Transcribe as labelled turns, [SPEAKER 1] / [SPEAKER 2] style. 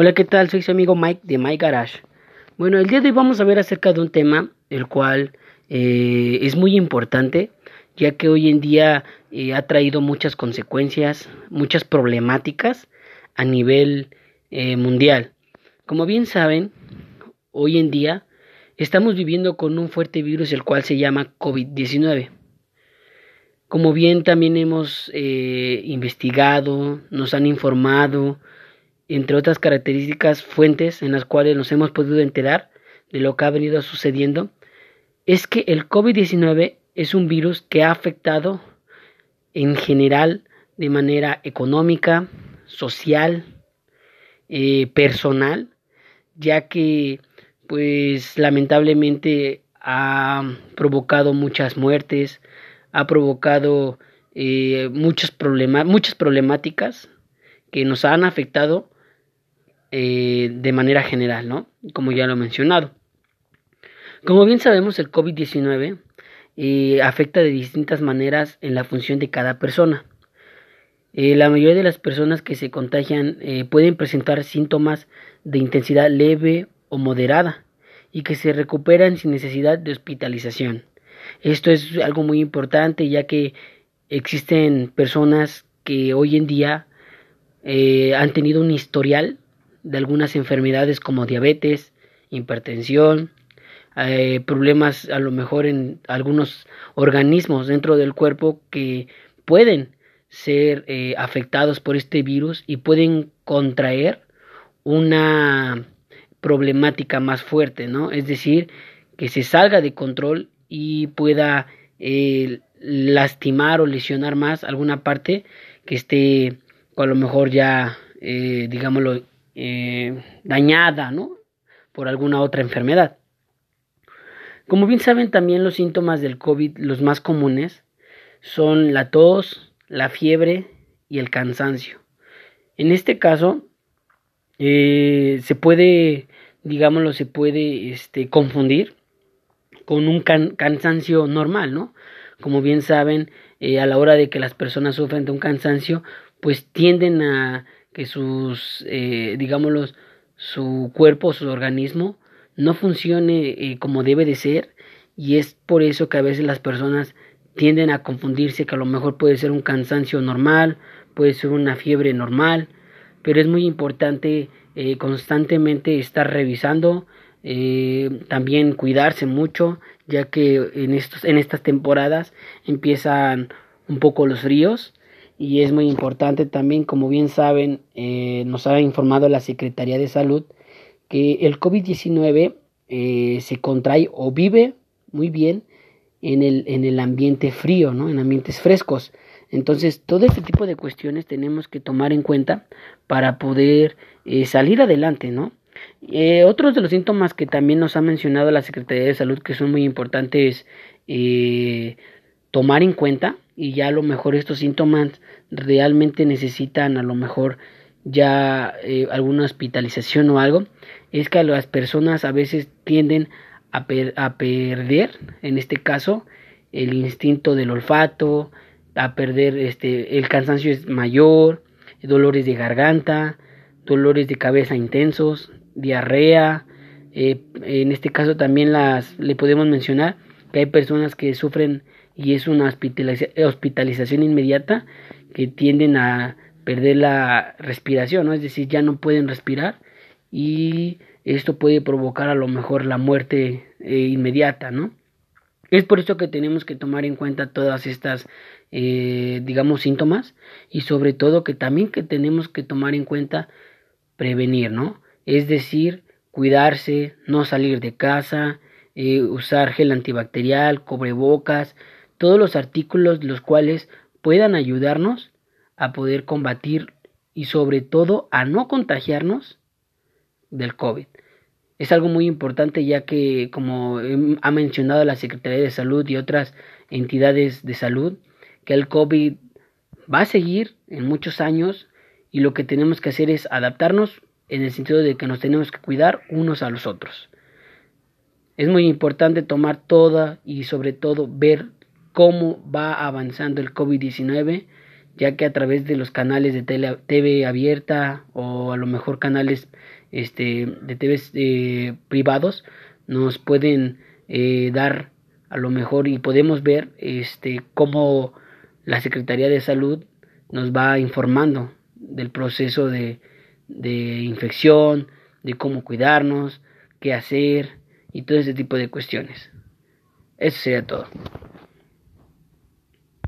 [SPEAKER 1] Hola, ¿qué tal? Soy su amigo Mike de My Garage. Bueno, el día de hoy vamos a ver acerca de un tema el cual eh, es muy importante, ya que hoy en día eh, ha traído muchas consecuencias, muchas problemáticas a nivel eh, mundial. Como bien saben, hoy en día estamos viviendo con un fuerte virus el cual se llama COVID-19. Como bien también hemos investigado, nos han informado, entre otras características, fuentes en las cuales nos hemos podido enterar de lo que ha venido sucediendo, es que el COVID-19 es un virus que ha afectado en general de manera económica, social, eh, personal, ya que pues lamentablemente ha provocado muchas muertes, ha provocado eh, problemas, muchas problemáticas que nos han afectado eh, de manera general, ¿no? Como ya lo he mencionado. Como bien sabemos, el COVID-19 eh, afecta de distintas maneras en la función de cada persona. Eh, la mayoría de las personas que se contagian pueden presentar síntomas de intensidad leve o moderada y que se recuperan sin necesidad de hospitalización. Esto es algo muy importante ya que existen personas que hoy en día han tenido un historial de algunas enfermedades como diabetes, hipertensión, eh, problemas a lo mejor en algunos organismos dentro del cuerpo que pueden ser eh, afectados por este virus y pueden contraer una problemática más fuerte, ¿no? Es decir, que se salga de control y pueda eh, lastimar o lesionar más alguna parte que esté a lo mejor ya, digámoslo, eh, dañada, ¿no? Por alguna otra enfermedad. Como bien saben también los síntomas del COVID, los más comunes, son la tos, la fiebre y el cansancio. En este caso, eh, se puede, digámoslo, se puede este, confundir con un cansancio normal, ¿no? Como bien saben, eh, a la hora de que las personas sufren de un cansancio, pues tienden a que sus, eh, digámoslo, su cuerpo, su organismo no funcione eh, como debe de ser y es por eso que a veces las personas tienden a confundirse que a lo mejor puede ser un cansancio normal, puede ser una fiebre normal, pero es muy importante eh, constantemente estar revisando, eh, también cuidarse mucho, ya que en, estos, en estas temporadas empiezan un poco los fríos y es muy importante también, como bien saben, eh, nos ha informado la Secretaría de Salud que el COVID-19 eh, se contrae o vive muy bien en el, en el ambiente frío, ¿no? en ambientes frescos. Entonces, todo este tipo de cuestiones tenemos que tomar en cuenta para poder eh, salir adelante, ¿no? otros de los síntomas que también nos ha mencionado la Secretaría de Salud que son muy importantes tomar en cuenta y ya a lo mejor estos síntomas realmente necesitan a lo mejor ya eh, alguna hospitalización o algo, es que las personas a veces tienden a, a perder, en este caso, el instinto del olfato, a perder este, el cansancio es mayor, dolores de garganta, dolores de cabeza intensos, diarrea, eh, en este caso también las le podemos mencionar que hay personas que sufren y es una hospitalización inmediata que tienden a perder la respiración, ¿no? Es decir, ya no pueden respirar y esto puede provocar a lo mejor la muerte eh, inmediata, ¿no? Es por eso que tenemos que tomar en cuenta todas estas, eh, digamos, síntomas y sobre todo que también que tenemos que tomar en cuenta prevenir, ¿no? Es decir, cuidarse, no salir de casa, eh, usar gel antibacterial, cubrebocas, todos los artículos los cuales puedan ayudarnos a poder combatir y sobre todo a no contagiarnos del COVID. Es algo muy importante ya que, como ha mencionado la Secretaría de Salud y otras entidades de salud, que el COVID va a seguir en muchos años y lo que tenemos que hacer es adaptarnos en el sentido de que nos tenemos que cuidar unos a los otros. Es muy importante tomar toda y sobre todo ver cómo va avanzando el COVID-19, ya que a través de los canales de TV abierta o a lo mejor canales este, de TV eh, privados nos pueden eh, dar a lo mejor y podemos ver este cómo la Secretaría de Salud nos va informando del proceso de, de infección, de cómo cuidarnos, qué hacer y todo ese tipo de cuestiones. Eso sería todo.